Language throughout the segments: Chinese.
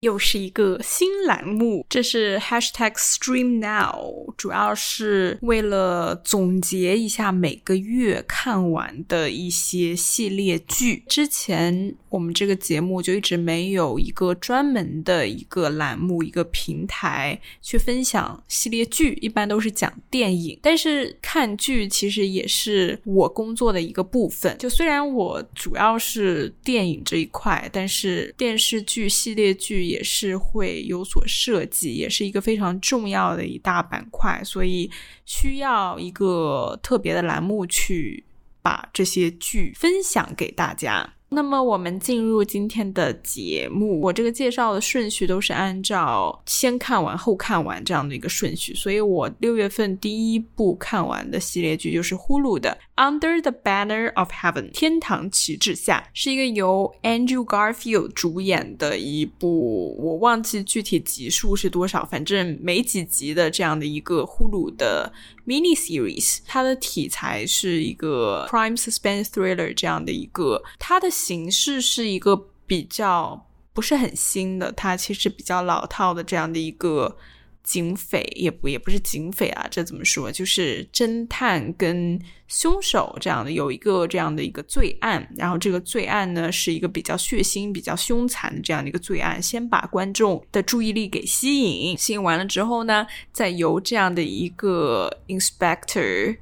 又是一个新栏目，这是 Hashtag Stream Now，主要是为了总结一下每个月看完的一些系列剧。之前我们这个节目就一直没有一个专门的一个栏目、一个平台去分享系列剧，一般都是讲电影。但是看剧其实也是我工作的一个部分。就虽然我主要是电影这一块，但是电视剧、系列剧。也是会有所涉及，也是一个非常重要的一大板块，所以需要一个特别的栏目去把这些剧分享给大家。那么我们进入今天的节目，我这个介绍的顺序都是按照先看完后看完这样的一个顺序，所以我六月份第一部看完的系列剧就是呼噜的《Under the Banner of Heaven》天堂旗帜下，是一个由 Andrew Garfield 主演的一部，我忘记具体集数是多少，反正没几集的这样的一个呼噜的。mini series，它的题材是一个 crime suspense thriller 这样的一个，它的形式是一个比较不是很新的，它其实比较老套的这样的一个。警匪也不也不是警匪啊，这怎么说？就是侦探跟凶手这样的有一个这样的一个罪案，然后这个罪案呢是一个比较血腥、比较凶残的这样的一个罪案，先把观众的注意力给吸引，吸引完了之后呢，再由这样的一个 inspector。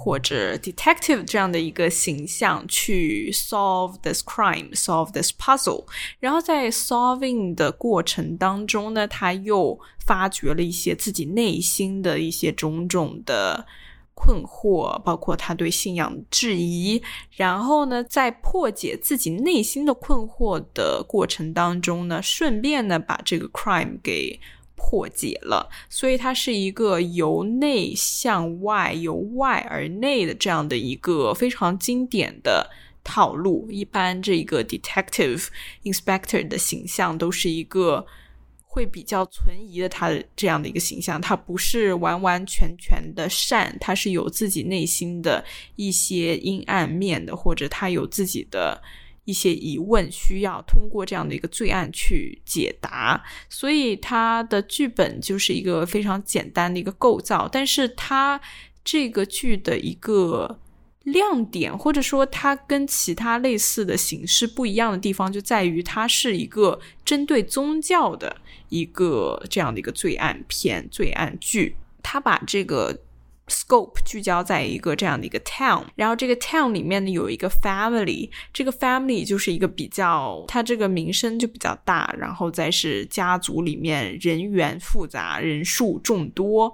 或者 detective 这样的一个形象去 solve this crime，solve this puzzle，然后在 solving 的过程当中呢，他又发掘了一些自己内心的一些种种的困惑，包括他对信仰质疑，然后呢，在破解自己内心的困惑的过程当中呢，顺便呢把这个 crime 给。破解了，所以它是一个由内向外、由外而内的这样的一个非常经典的套路。一般这个 detective inspector 的形象都是一个会比较存疑的，他的这样的一个形象，他不是完完全全的善，他是有自己内心的一些阴暗面的，或者他有自己的。一些疑问需要通过这样的一个罪案去解答，所以它的剧本就是一个非常简单的一个构造。但是它这个剧的一个亮点，或者说它跟其他类似的形式不一样的地方，就在于它是一个针对宗教的一个这样的一个罪案片、罪案剧。它把这个。Scope 聚焦在一个这样的一个 town，然后这个 town 里面呢有一个 family，这个 family 就是一个比较，它这个名声就比较大，然后再是家族里面人员复杂，人数众多，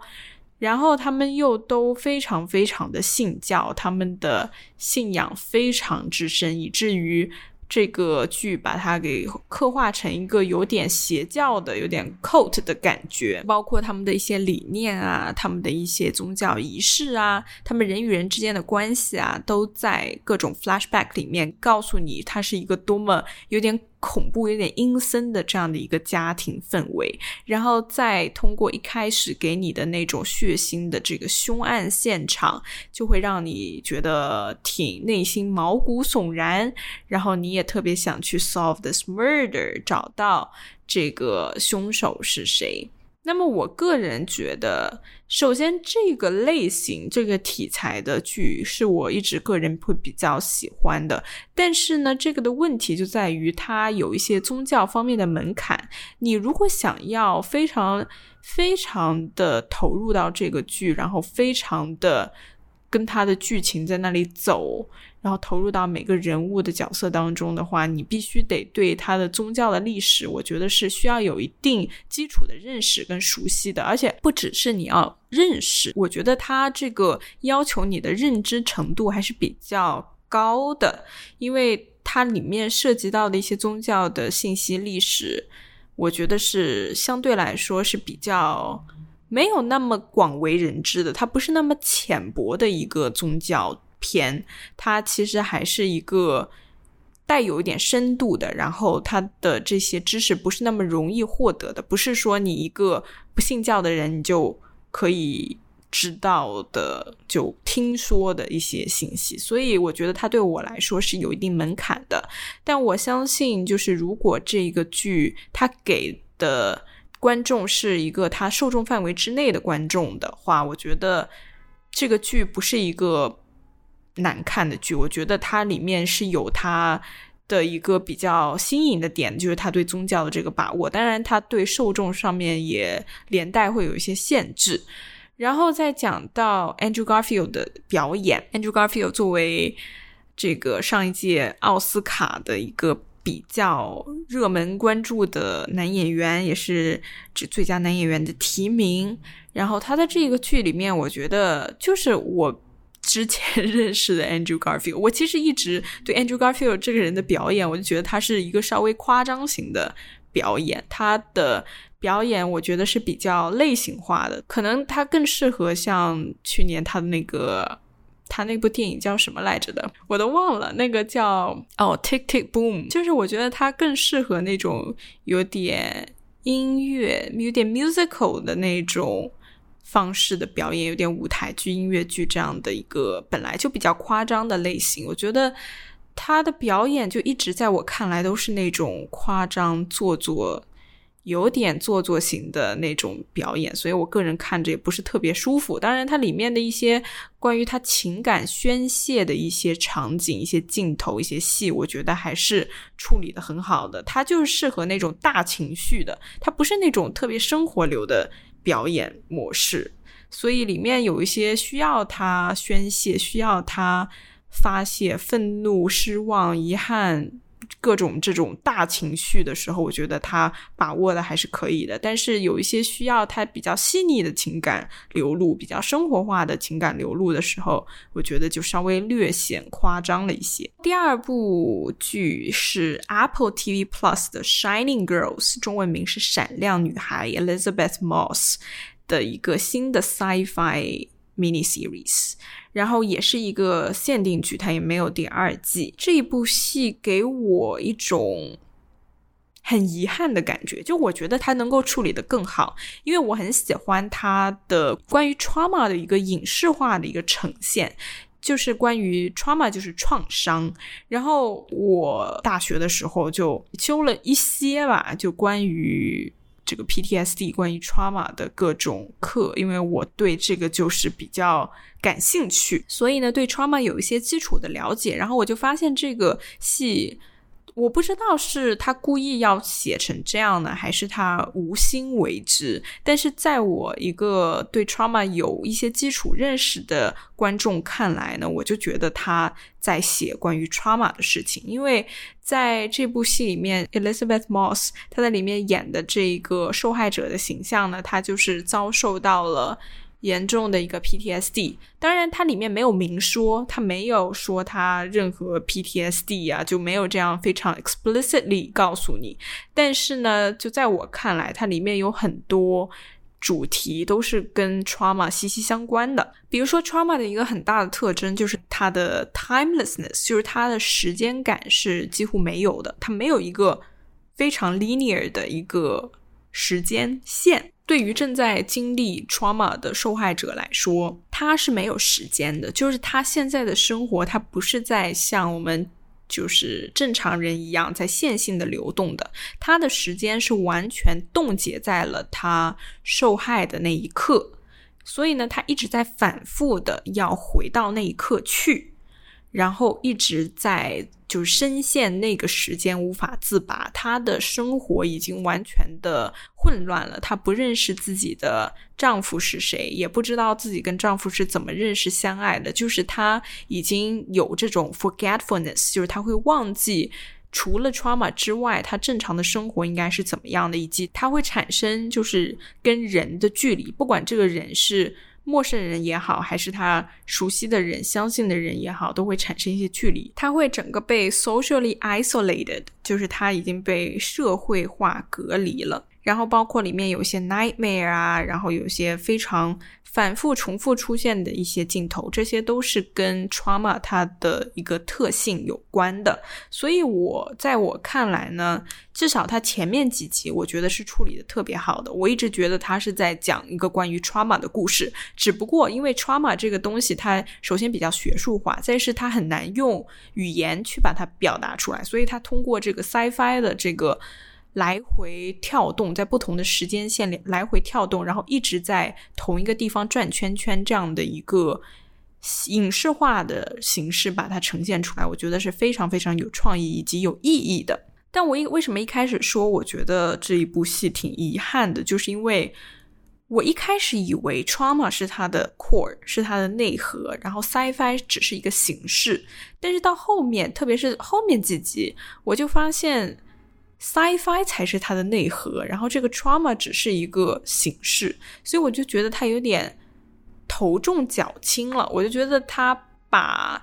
然后他们又都非常非常的信教，他们的信仰非常之深，以至于。这个剧把它给刻画成一个有点邪教的、有点 cult 的感觉，包括他们的一些理念啊，他们的一些宗教仪式啊，他们人与人之间的关系啊，都在各种 flashback 里面告诉你，它是一个多么有点。恐怖有点阴森的这样的一个家庭氛围，然后再通过一开始给你的那种血腥的这个凶案现场，就会让你觉得挺内心毛骨悚然，然后你也特别想去 solve this murder，找到这个凶手是谁。那么我个人觉得，首先这个类型、这个题材的剧是我一直个人会比较喜欢的。但是呢，这个的问题就在于它有一些宗教方面的门槛。你如果想要非常非常的投入到这个剧，然后非常的跟它的剧情在那里走。然后投入到每个人物的角色当中的话，你必须得对他的宗教的历史，我觉得是需要有一定基础的认识跟熟悉的，而且不只是你要认识，我觉得他这个要求你的认知程度还是比较高的，因为它里面涉及到的一些宗教的信息历史，我觉得是相对来说是比较没有那么广为人知的，它不是那么浅薄的一个宗教。片，它其实还是一个带有一点深度的，然后它的这些知识不是那么容易获得的，不是说你一个不信教的人你就可以知道的，就听说的一些信息，所以我觉得它对我来说是有一定门槛的。但我相信，就是如果这个剧它给的观众是一个它受众范围之内的观众的话，我觉得这个剧不是一个难看的剧。我觉得它里面是有它。的一个比较新颖的点，就是他对宗教的这个把握。当然，他对受众上面也连带会有一些限制。然后再讲到 Andrew Garfield 的表演，Andrew Garfield 作为这个上一届奥斯卡的一个比较热门关注的男演员，也是指最佳男演员的提名。然后他在这个剧里面，我觉得就是我。之前认识的 Andrew Garfield，我其实一直对 Andrew Garfield 这个人的表演，我就觉得他是一个稍微夸张型的表演。他的表演我觉得是比较类型化的，可能他更适合像去年他的那个他那部电影叫什么来着的，我都忘了，那个叫哦 Tick Tick Boom，就是我觉得他更适合那种有点音乐、有点 musical 的那种。方式的表演有点舞台剧、音乐剧这样的一个本来就比较夸张的类型，我觉得他的表演就一直在我看来都是那种夸张做作、有点做作型的那种表演，所以我个人看着也不是特别舒服。当然，它里面的一些关于他情感宣泄的一些场景、一些镜头、一些戏，我觉得还是处理的很好的。他就是适合那种大情绪的，他不是那种特别生活流的。表演模式，所以里面有一些需要他宣泄、需要他发泄愤怒、失望、遗憾各种这种大情绪的时候，我觉得他把握的还是可以的。但是有一些需要他比较细腻的情感流露、比较生活化的情感流露的时候，我觉得就稍微略显夸张了一些。第二部剧是 Apple TV Plus 的《Shining Girls》，中文名是《闪亮女孩》，Elizabeth Moss 的一个新的 Sci-Fi mini series，然后也是一个限定剧，它也没有第二季。这一部戏给我一种很遗憾的感觉，就我觉得它能够处理的更好，因为我很喜欢它的关于 trauma 的一个影视化的一个呈现。就是关于 trauma，就是创伤。然后我大学的时候就修了一些吧，就关于这个 PTSD、关于 trauma 的各种课，因为我对这个就是比较感兴趣，所以呢，对 trauma 有一些基础的了解。然后我就发现这个系。我不知道是他故意要写成这样呢，还是他无心为之。但是在我一个对 trauma 有一些基础认识的观众看来呢，我就觉得他在写关于 trauma 的事情。因为在这部戏里面，Elizabeth Moss 她在里面演的这一个受害者的形象呢，她就是遭受到了。严重的一个 PTSD，当然它里面没有明说，它没有说它任何 PTSD 啊，就没有这样非常 explicitly 告诉你。但是呢，就在我看来，它里面有很多主题都是跟 trauma 息息相关的。比如说，trauma 的一个很大的特征就是它的 timelessness，就是它的时间感是几乎没有的，它没有一个非常 linear 的一个时间线。对于正在经历 trauma 的受害者来说，他是没有时间的。就是他现在的生活，他不是在像我们就是正常人一样在线性的流动的。他的时间是完全冻结在了他受害的那一刻，所以呢，他一直在反复的要回到那一刻去。然后一直在就是深陷那个时间无法自拔，她的生活已经完全的混乱了。她不认识自己的丈夫是谁，也不知道自己跟丈夫是怎么认识相爱的。就是她已经有这种 forgetfulness，就是她会忘记除了 trauma 之外，她正常的生活应该是怎么样的，以及她会产生就是跟人的距离，不管这个人是。陌生人也好，还是他熟悉的人、相信的人也好，都会产生一些距离。他会整个被 socially isolated，就是他已经被社会化隔离了。然后包括里面有一些 nightmare 啊，然后有一些非常反复重复出现的一些镜头，这些都是跟 trauma 它的一个特性有关的。所以我在我看来呢，至少它前面几集我觉得是处理的特别好的。我一直觉得它是在讲一个关于 trauma 的故事，只不过因为 trauma 这个东西，它首先比较学术化，再是它很难用语言去把它表达出来，所以它通过这个 sci-fi 的这个。来回跳动，在不同的时间线里来回跳动，然后一直在同一个地方转圈圈，这样的一个影视化的形式把它呈现出来，我觉得是非常非常有创意以及有意义的。但我一为什么一开始说我觉得这一部戏挺遗憾的，就是因为我一开始以为 trauma 是它的 core，是它的内核，然后 sci-fi 只是一个形式，但是到后面，特别是后面几集，我就发现。Sci-Fi 才是它的内核，然后这个 trauma 只是一个形式，所以我就觉得它有点头重脚轻了。我就觉得他把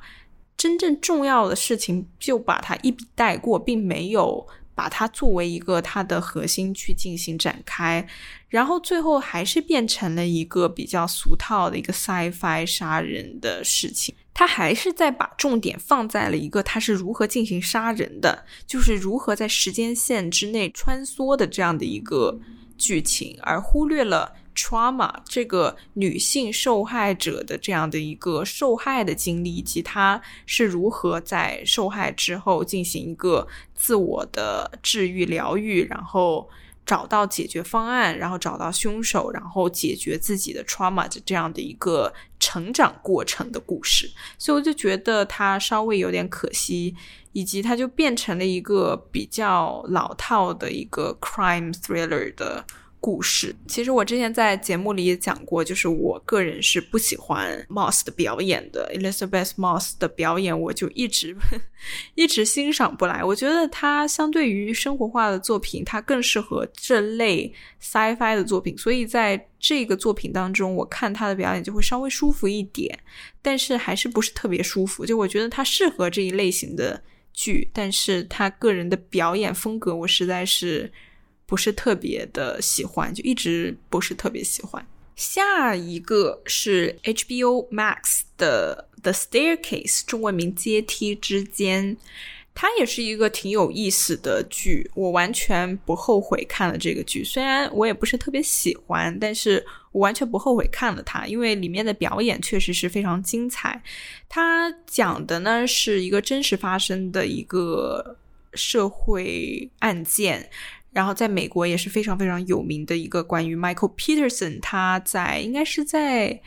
真正重要的事情就把它一笔带过，并没有把它作为一个它的核心去进行展开，然后最后还是变成了一个比较俗套的一个 Sci-Fi 杀人的事情。他还是在把重点放在了一个他是如何进行杀人的，就是如何在时间线之内穿梭的这样的一个剧情，而忽略了 trauma 这个女性受害者的这样的一个受害的经历，以及他是如何在受害之后进行一个自我的治愈疗愈，然后。找到解决方案，然后找到凶手，然后解决自己的 trauma 的这样的一个成长过程的故事，所以我就觉得它稍微有点可惜，以及它就变成了一个比较老套的一个 crime thriller 的。故事其实我之前在节目里也讲过，就是我个人是不喜欢 Moss 的表演的，Elizabeth Moss 的表演我就一直 一直欣赏不来。我觉得他相对于生活化的作品，他更适合这类 sci-fi 的作品，所以在这个作品当中，我看他的表演就会稍微舒服一点，但是还是不是特别舒服。就我觉得他适合这一类型的剧，但是他个人的表演风格，我实在是。不是特别的喜欢，就一直不是特别喜欢。下一个是 HBO Max 的《The Staircase》，中文名《阶梯之间》。它也是一个挺有意思的剧，我完全不后悔看了这个剧。虽然我也不是特别喜欢，但是我完全不后悔看了它，因为里面的表演确实是非常精彩。它讲的呢是一个真实发生的一个社会案件。然后在美国也是非常非常有名的一个关于 Michael Peterson，他在应该是在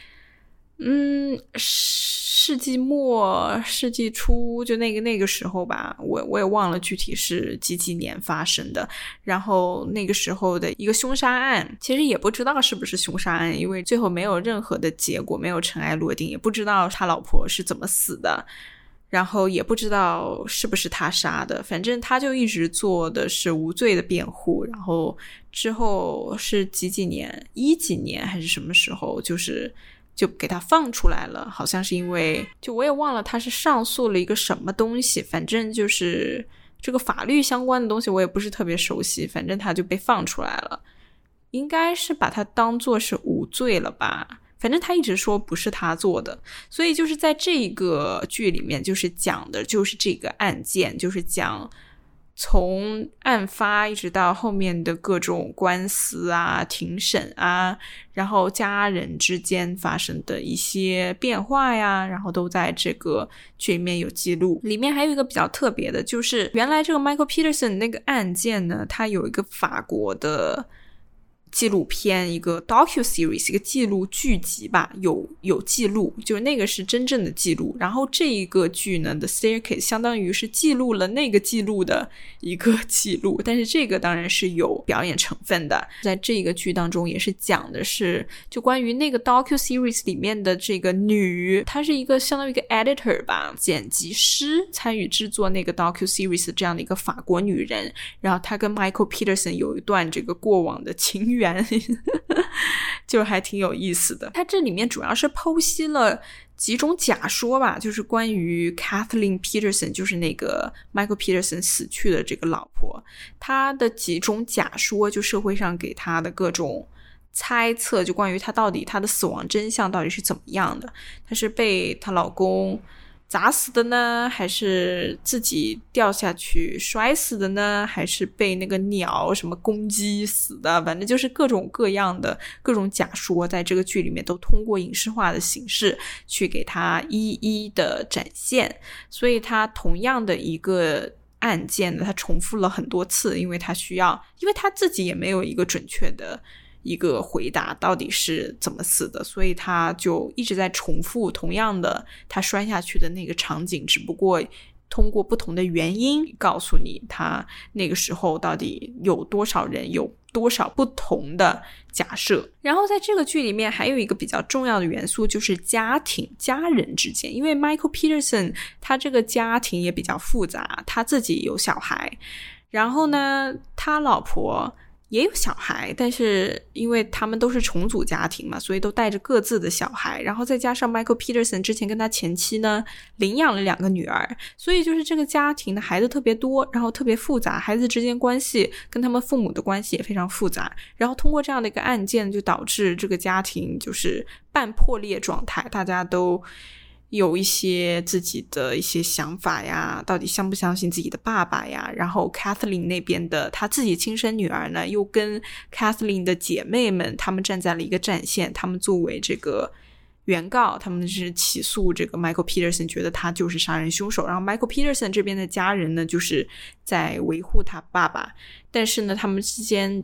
嗯世纪末世纪初就那个那个时候吧，我我也忘了具体是几几年发生的。然后那个时候的一个凶杀案，其实也不知道是不是凶杀案，因为最后没有任何的结果，没有尘埃落定，也不知道他老婆是怎么死的。然后也不知道是不是他杀的，反正他就一直做的是无罪的辩护。然后之后是几几年，一几年还是什么时候，就是就给他放出来了。好像是因为就我也忘了他是上诉了一个什么东西，反正就是这个法律相关的东西我也不是特别熟悉。反正他就被放出来了，应该是把他当做是无罪了吧。反正他一直说不是他做的，所以就是在这个剧里面，就是讲的就是这个案件，就是讲从案发一直到后面的各种官司啊、庭审啊，然后家人之间发生的一些变化呀，然后都在这个剧里面有记录。里面还有一个比较特别的，就是原来这个 Michael Peterson 那个案件呢，它有一个法国的。纪录片一个 docu series 一个记录剧集吧，有有记录，就是那个是真正的记录。然后这一个剧呢，The Staircase 相当于是记录了那个记录的一个记录，但是这个当然是有表演成分的。在这个剧当中，也是讲的是就关于那个 docu series 里面的这个女，她是一个相当于一个 editor 吧，剪辑师，参与制作那个 docu series 这样的一个法国女人。然后她跟 Michael Peterson 有一段这个过往的情缘。就还挺有意思的。它这里面主要是剖析了几种假说吧，就是关于 Kathleen Peterson，就是那个 Michael Peterson 死去的这个老婆，她的几种假说，就社会上给她的各种猜测，就关于她到底她的死亡真相到底是怎么样的，她是被她老公。砸死的呢，还是自己掉下去摔死的呢？还是被那个鸟什么攻击死的？反正就是各种各样的各种假说，在这个剧里面都通过影视化的形式去给他一一的展现。所以，他同样的一个案件呢，他重复了很多次，因为他需要，因为他自己也没有一个准确的。一个回答到底是怎么死的，所以他就一直在重复同样的他摔下去的那个场景，只不过通过不同的原因告诉你他那个时候到底有多少人，有多少不同的假设。然后在这个剧里面还有一个比较重要的元素就是家庭、家人之间，因为 Michael Peterson 他这个家庭也比较复杂，他自己有小孩，然后呢，他老婆。也有小孩，但是因为他们都是重组家庭嘛，所以都带着各自的小孩。然后再加上 Michael Peterson 之前跟他前妻呢领养了两个女儿，所以就是这个家庭的孩子特别多，然后特别复杂，孩子之间关系跟他们父母的关系也非常复杂。然后通过这样的一个案件，就导致这个家庭就是半破裂状态，大家都。有一些自己的一些想法呀，到底相不相信自己的爸爸呀？然后 Kathleen 那边的她自己亲生女儿呢，又跟 Kathleen 的姐妹们，他们站在了一个战线，他们作为这个原告，他们是起诉这个 Michael Peterson，觉得他就是杀人凶手。然后 Michael Peterson 这边的家人呢，就是在维护他爸爸，但是呢，他们之间。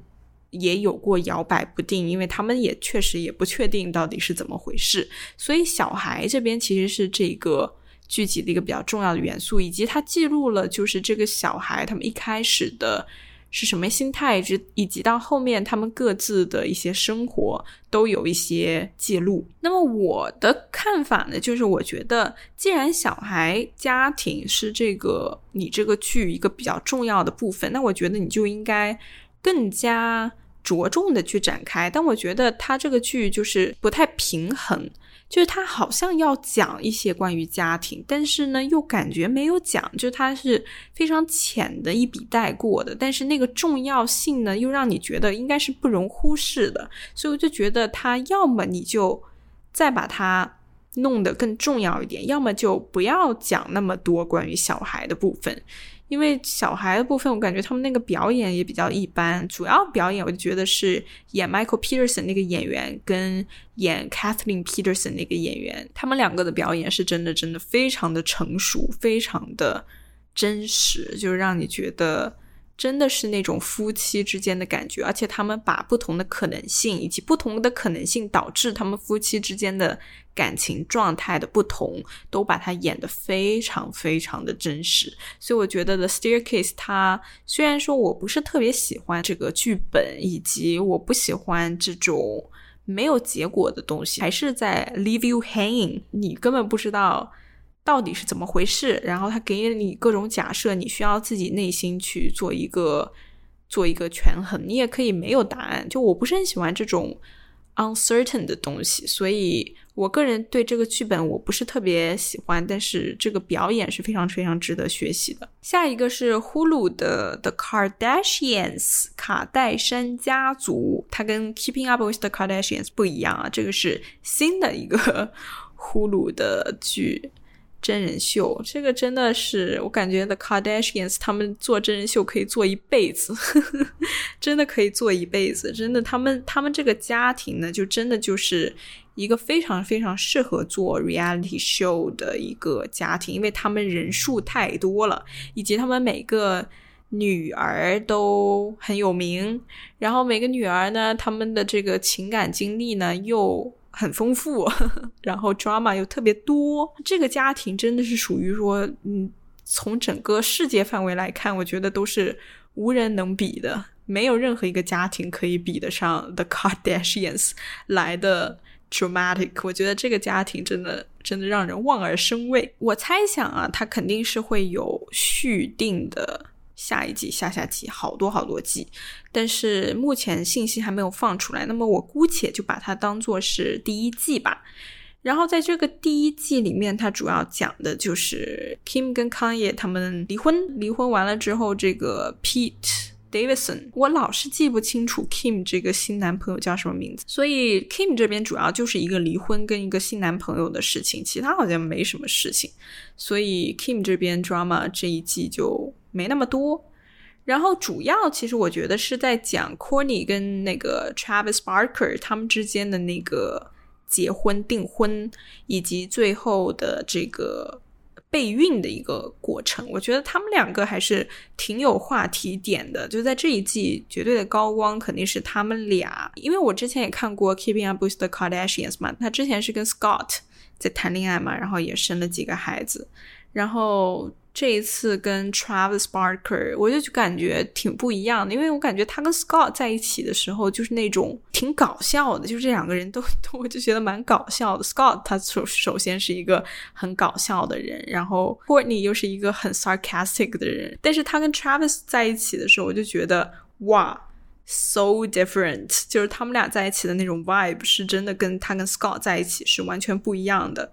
也有过摇摆不定，因为他们也确实也不确定到底是怎么回事，所以小孩这边其实是这个剧集的一个比较重要的元素，以及它记录了就是这个小孩他们一开始的是什么心态，以及以及到后面他们各自的一些生活都有一些记录。那么我的看法呢，就是我觉得既然小孩家庭是这个你这个剧一个比较重要的部分，那我觉得你就应该更加。着重的去展开，但我觉得他这个剧就是不太平衡，就是他好像要讲一些关于家庭，但是呢又感觉没有讲，就他是非常浅的一笔带过的，但是那个重要性呢又让你觉得应该是不容忽视的，所以我就觉得他要么你就再把它弄得更重要一点，要么就不要讲那么多关于小孩的部分。因为小孩的部分，我感觉他们那个表演也比较一般。主要表演，我就觉得是演 Michael Peterson 那个演员跟演 Kathleen Peterson 那个演员，他们两个的表演是真的，真的非常的成熟，非常的真实，就是让你觉得。真的是那种夫妻之间的感觉，而且他们把不同的可能性以及不同的可能性导致他们夫妻之间的感情状态的不同，都把它演得非常非常的真实。所以我觉得《The Staircase》它虽然说我不是特别喜欢这个剧本，以及我不喜欢这种没有结果的东西，还是在 leave you hanging，你根本不知道。到底是怎么回事？然后他给你各种假设，你需要自己内心去做一个做一个权衡。你也可以没有答案。就我不是很喜欢这种 uncertain 的东西，所以我个人对这个剧本我不是特别喜欢。但是这个表演是非常非常值得学习的。下一个是呼噜的 The Kardashians 卡戴珊家族，它跟 Keeping Up with the Kardashians 不一样啊，这个是新的一个 呼噜的剧。真人秀，这个真的是我感觉 The Kardashians 他们做真人秀可以做一辈子，呵 呵真的可以做一辈子。真的，他们他们这个家庭呢，就真的就是一个非常非常适合做 reality show 的一个家庭，因为他们人数太多了，以及他们每个女儿都很有名，然后每个女儿呢，他们的这个情感经历呢又。很丰富，然后 drama 又特别多，这个家庭真的是属于说，嗯，从整个世界范围来看，我觉得都是无人能比的，没有任何一个家庭可以比得上 The Kardashians 来的 dramatic。我觉得这个家庭真的真的让人望而生畏。我猜想啊，它肯定是会有续订的。下一季、下下季，好多好多季，但是目前信息还没有放出来。那么我姑且就把它当做是第一季吧。然后在这个第一季里面，它主要讲的就是 Kim 跟 Kanye 他们离婚，离婚完了之后，这个 Pete Davidson，我老是记不清楚 Kim 这个新男朋友叫什么名字，所以 Kim 这边主要就是一个离婚跟一个新男朋友的事情，其他好像没什么事情，所以 Kim 这边 drama 这一季就没那么多。然后主要其实我觉得是在讲 c o r n y 跟那个 Travis Barker 他们之间的那个。结婚订婚以及最后的这个备孕的一个过程，我觉得他们两个还是挺有话题点的。就在这一季，绝对的高光肯定是他们俩，因为我之前也看过《Keeping Up with the Kardashians》嘛，他之前是跟 Scott 在谈恋爱嘛，然后也生了几个孩子，然后。这一次跟 Travis Barker，我就感觉挺不一样的，因为我感觉他跟 Scott 在一起的时候，就是那种挺搞笑的，就是这两个人都 都，我就觉得蛮搞笑的。Scott 他首首先是一个很搞笑的人，然后 Courtney 又是一个很 sarcastic 的人，但是他跟 Travis 在一起的时候，我就觉得哇，so different，就是他们俩在一起的那种 vibe 是真的跟他跟 Scott 在一起是完全不一样的。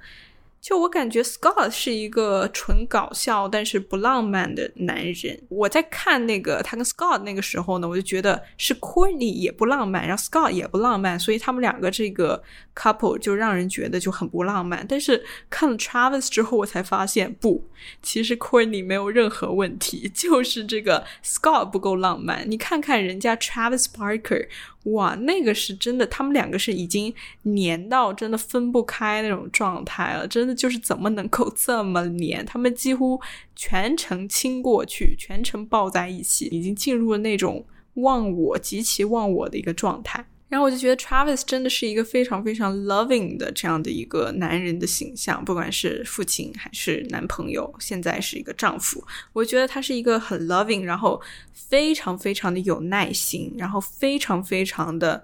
就我感觉，Scott 是一个纯搞笑但是不浪漫的男人。我在看那个他跟 Scott 那个时候呢，我就觉得是 Courtney 也不浪漫，然后 Scott 也不浪漫，所以他们两个这个 couple 就让人觉得就很不浪漫。但是看了 Travis 之后，我才发现不，其实 Courtney 没有任何问题，就是这个 Scott 不够浪漫。你看看人家 Travis Barker。哇，那个是真的，他们两个是已经黏到真的分不开那种状态了，真的就是怎么能够这么黏？他们几乎全程亲过去，全程抱在一起，已经进入了那种忘我、极其忘我的一个状态。然后我就觉得 Travis 真的是一个非常非常 loving 的这样的一个男人的形象，不管是父亲还是男朋友，现在是一个丈夫，我觉得他是一个很 loving，然后非常非常的有耐心，然后非常非常的。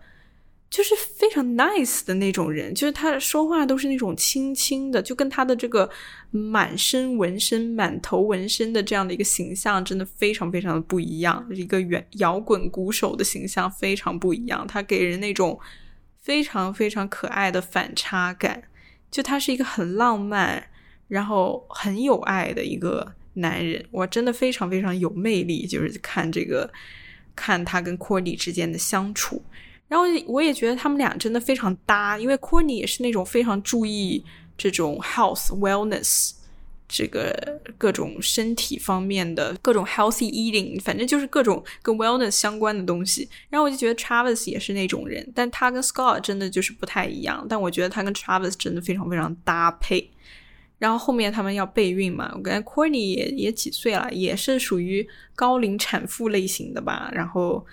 就是非常 nice 的那种人，就是他说话都是那种轻轻的，就跟他的这个满身纹身、满头纹身的这样的一个形象，真的非常非常的不一样。一个摇摇滚鼓手的形象非常不一样，他给人那种非常非常可爱的反差感。就他是一个很浪漫，然后很有爱的一个男人，我，真的非常非常有魅力。就是看这个，看他跟 c o r d y 之间的相处。然后我也觉得他们俩真的非常搭，因为 c o r n y 也是那种非常注意这种 health wellness 这个各种身体方面的各种 healthy eating，反正就是各种跟 wellness 相关的东西。然后我就觉得 Travis 也是那种人，但他跟 Scott 真的就是不太一样。但我觉得他跟 Travis 真的非常非常搭配。然后后面他们要备孕嘛，我感觉 c o r n y 也也几岁了，也是属于高龄产妇类型的吧。然后。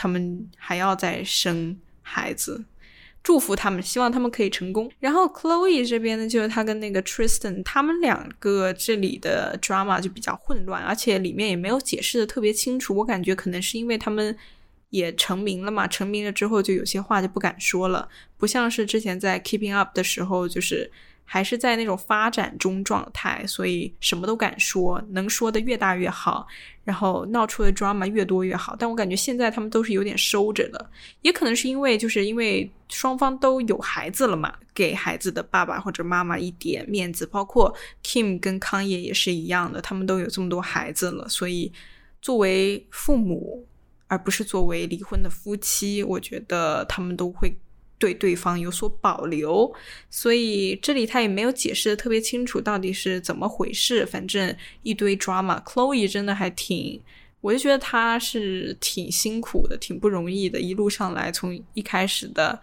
他们还要再生孩子，祝福他们，希望他们可以成功。然后 Chloe 这边呢，就是他跟那个 Tristan，他们两个这里的 drama 就比较混乱，而且里面也没有解释的特别清楚。我感觉可能是因为他们也成名了嘛，成名了之后就有些话就不敢说了，不像是之前在 Keeping Up 的时候，就是。还是在那种发展中状态，所以什么都敢说，能说的越大越好，然后闹出的 drama 越多越好。但我感觉现在他们都是有点收着的，也可能是因为就是因为双方都有孩子了嘛，给孩子的爸爸或者妈妈一点面子。包括 Kim 跟康也也是一样的，他们都有这么多孩子了，所以作为父母，而不是作为离婚的夫妻，我觉得他们都会。对对方有所保留，所以这里他也没有解释的特别清楚到底是怎么回事。反正一堆 drama。Chloe 真的还挺，我就觉得他是挺辛苦的，挺不容易的。一路上来，从一开始的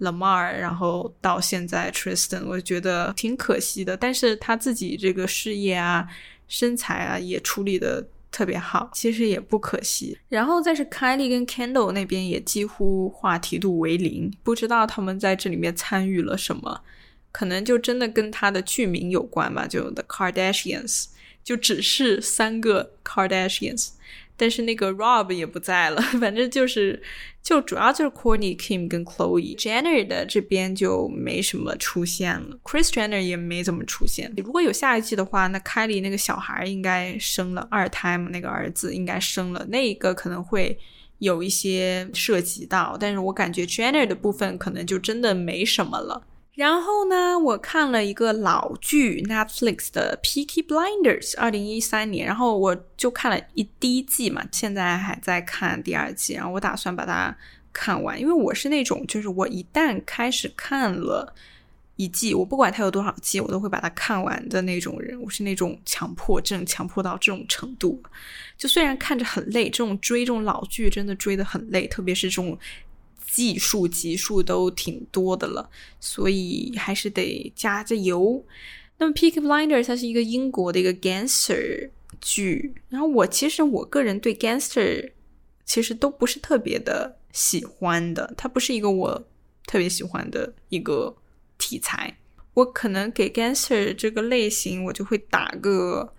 Lamar，然后到现在 Tristan，我觉得挺可惜的。但是他自己这个事业啊、身材啊也处理的。特别好，其实也不可惜。然后再是凯莉跟 Kendall 那边也几乎话题度为零，不知道他们在这里面参与了什么，可能就真的跟他的剧名有关吧，就 The Kardashians，就只是三个 Kardashians。但是那个 Rob 也不在了，反正就是，就主要就是 Courtney Kim 跟 Chloe Jenner 的这边就没什么出现了，Chris Jenner 也没怎么出现。如果有下一季的话，那 Kylie 那个小孩应该生了二胎嘛，那个儿子应该生了，那一个可能会有一些涉及到，但是我感觉 Jenner 的部分可能就真的没什么了。然后呢，我看了一个老剧，Netflix 的《Peaky Blinders》，二零一三年。然后我就看了一第一季嘛，现在还在看第二季。然后我打算把它看完，因为我是那种，就是我一旦开始看了一季，我不管它有多少季，我都会把它看完的那种人。我是那种强迫症，强迫到这种程度。就虽然看着很累，这种追这种老剧真的追得很累，特别是这种。技术集数都挺多的了，所以还是得加着油。那么《Peak Blinders》它是一个英国的一个 gangster 剧，然后我其实我个人对 gangster 其实都不是特别的喜欢的，它不是一个我特别喜欢的一个题材。我可能给 gangster 这个类型，我就会打个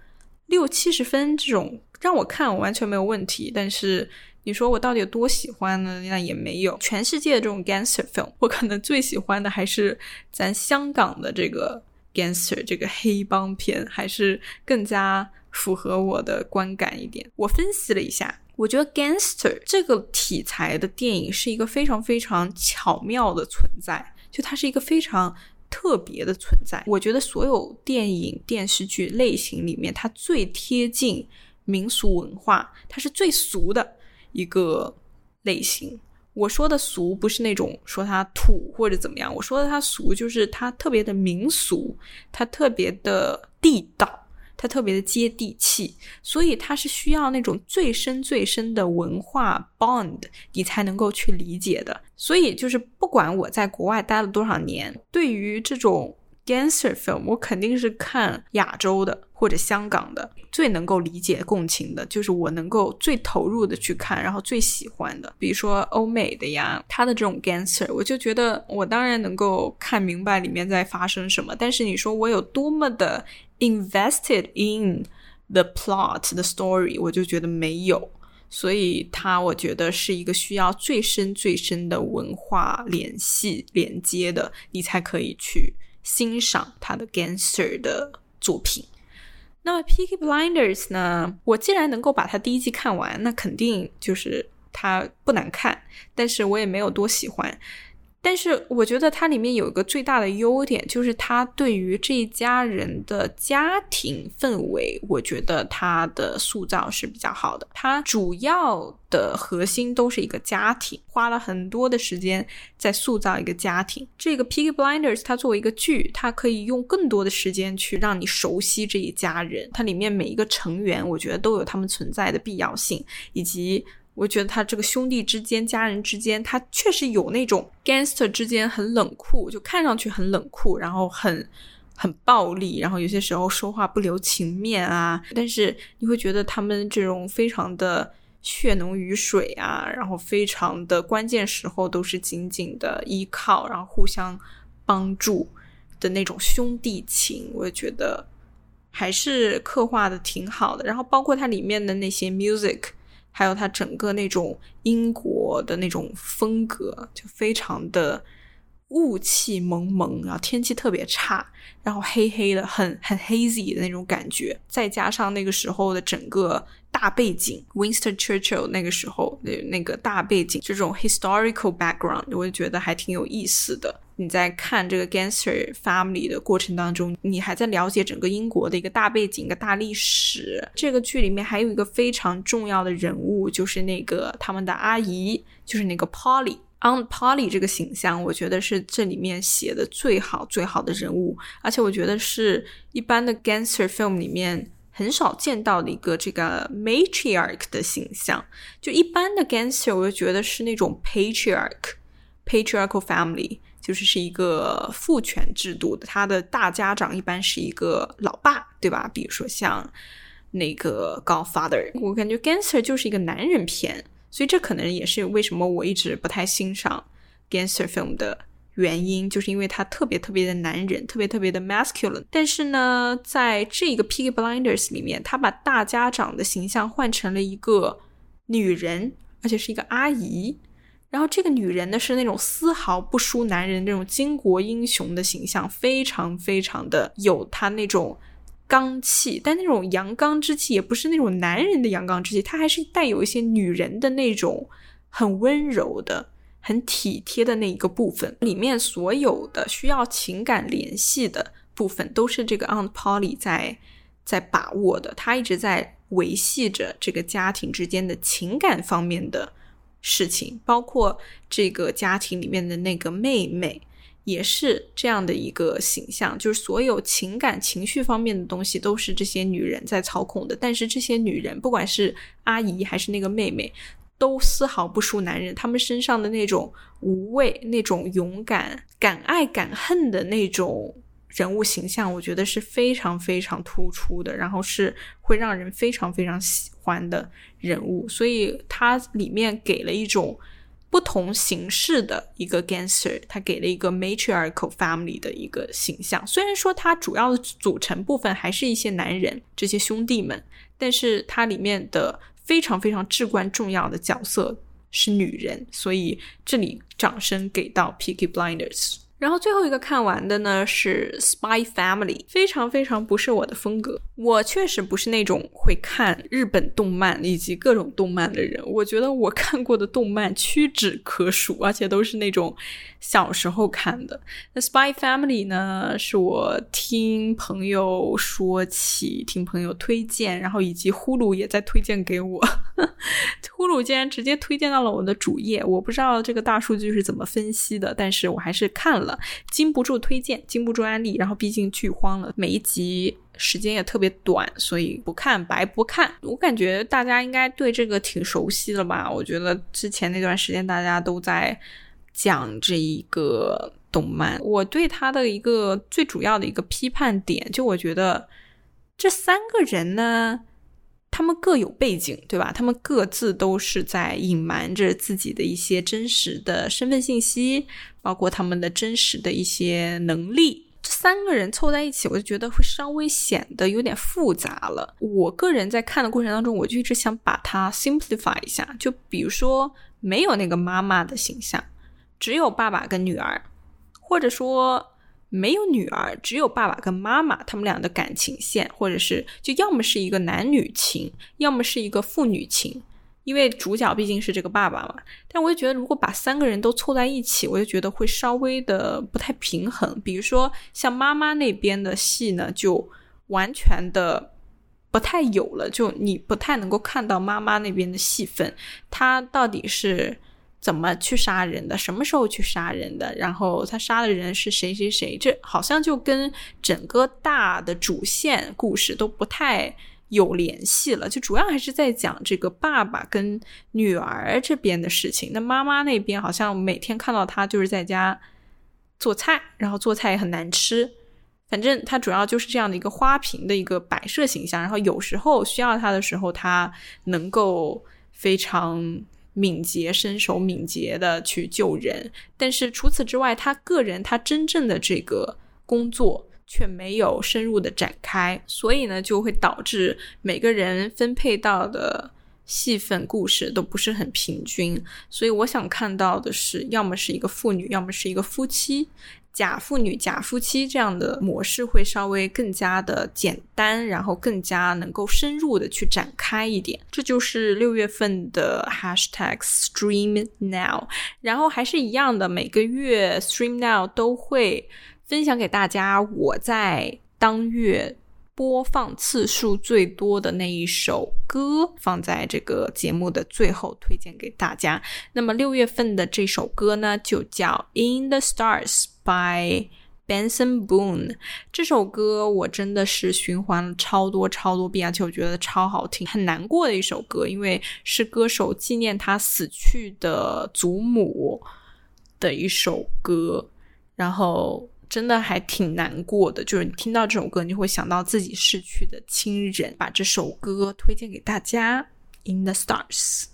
六七十分，这种让我看我完全没有问题，但是。你说我到底有多喜欢呢？那也没有。全世界的这种 gangster film，我可能最喜欢的还是咱香港的这个 gangster 这个黑帮片，还是更加符合我的观感一点。我分析了一下，我觉得 gangster 这个题材的电影是一个非常非常巧妙的存在，就它是一个非常特别的存在。我觉得所有电影电视剧类型里面，它最贴近民俗文化，它是最俗的。一个类型，我说的俗不是那种说它土或者怎么样，我说的它俗就是它特别的民俗，它特别的地道，它特别的接地气，所以它是需要那种最深最深的文化 bond，你才能够去理解的。所以就是不管我在国外待了多少年，对于这种。Gangster film，我肯定是看亚洲的或者香港的，最能够理解共情的，就是我能够最投入的去看，然后最喜欢的，比如说欧美的呀，他的这种 Gangster，我就觉得我当然能够看明白里面在发生什么，但是你说我有多么的 invested in the plot the story，我就觉得没有，所以它我觉得是一个需要最深最深的文化联系连接的，你才可以去。欣赏他的 gangster 的作品。那么《Peaky Blinders》呢？我既然能够把它第一季看完，那肯定就是它不难看，但是我也没有多喜欢。但是我觉得它里面有一个最大的优点，就是它对于这一家人的家庭氛围，我觉得它的塑造是比较好的。它主要的核心都是一个家庭，花了很多的时间在塑造一个家庭。这个《Peaky Blinders》它作为一个剧，它可以用更多的时间去让你熟悉这一家人。它里面每一个成员，我觉得都有他们存在的必要性，以及。我觉得他这个兄弟之间、家人之间，他确实有那种 gangster 之间很冷酷，就看上去很冷酷，然后很很暴力，然后有些时候说话不留情面啊。但是你会觉得他们这种非常的血浓于水啊，然后非常的关键时候都是紧紧的依靠，然后互相帮助的那种兄弟情，我觉得还是刻画的挺好的。然后包括它里面的那些 music。还有它整个那种英国的那种风格，就非常的雾气蒙蒙，然后天气特别差，然后黑黑的，很很 hazy 的那种感觉，再加上那个时候的整个大背景，Winston Churchill 那个时候的那个大背景，这种 historical background，我就觉得还挺有意思的。你在看这个 Gangster Family 的过程当中，你还在了解整个英国的一个大背景、一个大历史。这个剧里面还有一个非常重要的人物，就是那个他们的阿姨，就是那个 Polly。On Polly 这个形象，我觉得是这里面写的最好、最好的人物，而且我觉得是一般的 Gangster Film 里面很少见到的一个这个 Matriarch 的形象。就一般的 Gangster，我就觉得是那种 Patriarch，Patriarchal Family。就是是一个父权制度的，他的大家长一般是一个老爸，对吧？比如说像那个《Godfather》，我感觉《Gangster》就是一个男人片，所以这可能也是为什么我一直不太欣赏《Gangster》film 的原因，就是因为他特别特别的男人，特别特别的 masculine。但是呢，在这个《Piggy Blinders》里面，他把大家长的形象换成了一个女人，而且是一个阿姨。然后这个女人呢，是那种丝毫不输男人那种巾帼英雄的形象，非常非常的有她那种刚气，但那种阳刚之气也不是那种男人的阳刚之气，她还是带有一些女人的那种很温柔的、很体贴的那一个部分，里面所有的需要情感联系的部分，都是这个 Aunt Polly 在在把握的。他一直在维系着这个家庭之间的情感方面的事情，包括这个家庭里面的那个妹妹。也是这样的一个形象，就是所有情感情绪方面的东西都是这些女人在操控的。但是这些女人，不管是阿姨还是那个妹妹，都丝毫不输男人。他们身上的那种无畏、那种勇敢、敢爱敢恨的那种人物形象，我觉得是非常非常突出的，然后是会让人非常非常喜欢的人物。所以它里面给了一种。不同形式的一个 gangster，他给了一个 matriarchal family 的一个形象。虽然说它主要的组成部分还是一些男人，这些兄弟们，但是它里面的非常非常至关重要的角色是女人。所以这里掌声给到 Peaky Blinders。然后最后一个看完的呢是《Spy Family》，非常非常不是我的风格。我确实不是那种会看日本动漫以及各种动漫的人。我觉得我看过的动漫屈指可数，而且都是那种小时候看的。那《Spy Family》呢，是我听朋友说起，听朋友推荐，然后以及呼噜也在推荐给我。呼噜竟然直接推荐到了我的主页，我不知道这个大数据是怎么分析的，但是我还是看了。禁不住推荐，禁不住安利，然后毕竟剧荒了，每一集时间也特别短，所以不看白不看。我感觉大家应该对这个挺熟悉的吧？我觉得之前那段时间大家都在讲这一个动漫。我对他的一个最主要的一个批判点，就我觉得这三个人呢。他们各有背景，对吧？他们各自都是在隐瞒着自己的一些真实的身份信息，包括他们的真实的一些能力。这三个人凑在一起，我就觉得会稍微显得有点复杂了。我个人在看的过程当中，我就一直想把它 simplify 一下。就比如说，没有那个妈妈的形象，只有爸爸跟女儿，或者说。没有女儿，只有爸爸跟妈妈，他们俩的感情线，或者是就要么是一个男女情，要么是一个父女情，因为主角毕竟是这个爸爸嘛。但我就觉得，如果把三个人都凑在一起，我就觉得会稍微的不太平衡。比如说，像妈妈那边的戏呢，就完全的不太有了，就你不太能够看到妈妈那边的戏份，她到底是。怎么去杀人的？什么时候去杀人的？然后他杀的人是谁谁谁？这好像就跟整个大的主线故事都不太有联系了。就主要还是在讲这个爸爸跟女儿这边的事情。那妈妈那边好像每天看到他就是在家做菜，然后做菜也很难吃。反正他主要就是这样的一个花瓶的一个摆设形象。然后有时候需要他的时候，他能够非常。敏捷、身手敏捷的去救人，但是除此之外，他个人他真正的这个工作却没有深入的展开，所以呢，就会导致每个人分配到的戏份、故事都不是很平均。所以我想看到的是，要么是一个妇女，要么是一个夫妻。假父女、假夫妻这样的模式会稍微更加的简单，然后更加能够深入的去展开一点。这就是六月份的 hashtag Stream Now。然后还是一样的，每个月 Stream Now 都会分享给大家我在当月播放次数最多的那一首歌，放在这个节目的最后推荐给大家。那么六月份的这首歌呢，就叫 In the Stars。By Benson Boone 这首歌我真的是循环了超多超多遍，而且我觉得超好听。很难过的一首歌，因为是歌手纪念他死去的祖母的一首歌，然后真的还挺难过的。就是你听到这首歌，你会想到自己逝去的亲人。把这首歌推荐给大家，《In the Stars》。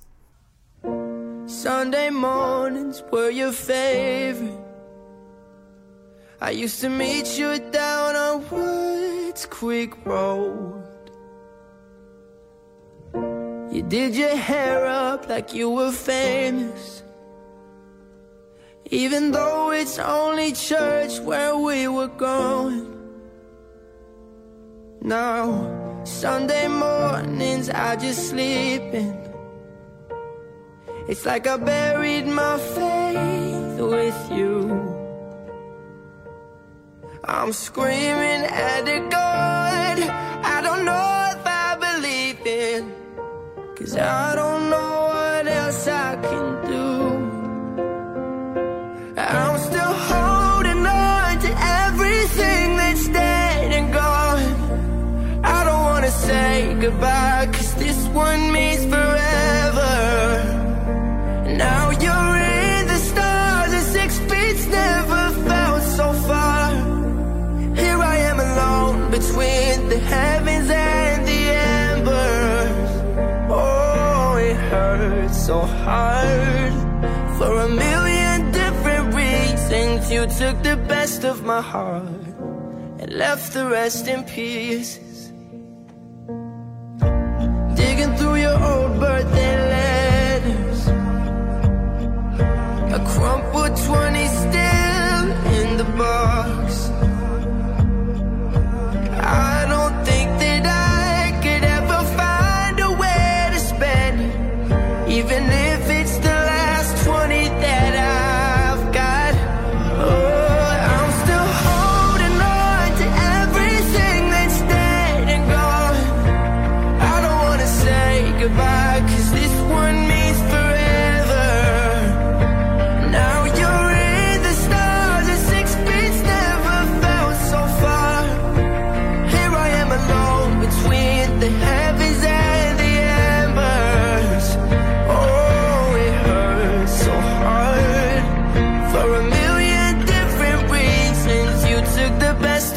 Sunday mornings were your favorite. I used to meet you down on Woods Creek Road. You did your hair up like you were famous. Even though it's only church where we were going. Now, Sunday mornings I just sleep in. It's like I buried my faith with you. I'm screaming at the God. I don't know if I believe in Cause I don't know what else I can do. I'm still holding on to everything that's dead and gone. I don't wanna say goodbye Cause this one hurt so hard. For a million different reasons You took the best of my heart And left the rest in pieces. Digging through your old birthday letters A crumpled 20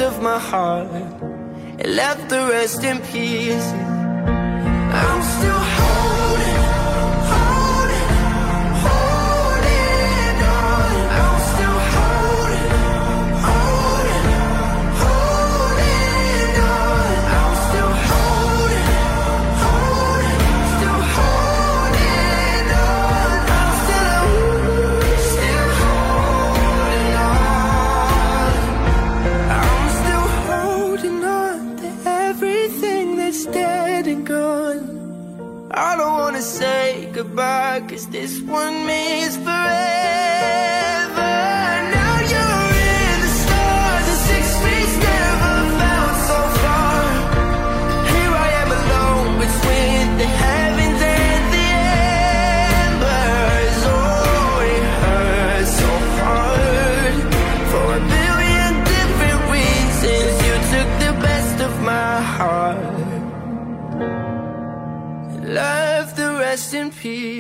of my heart and left the rest in pieces. I'm still. goodbye, cause this one means forever. peace.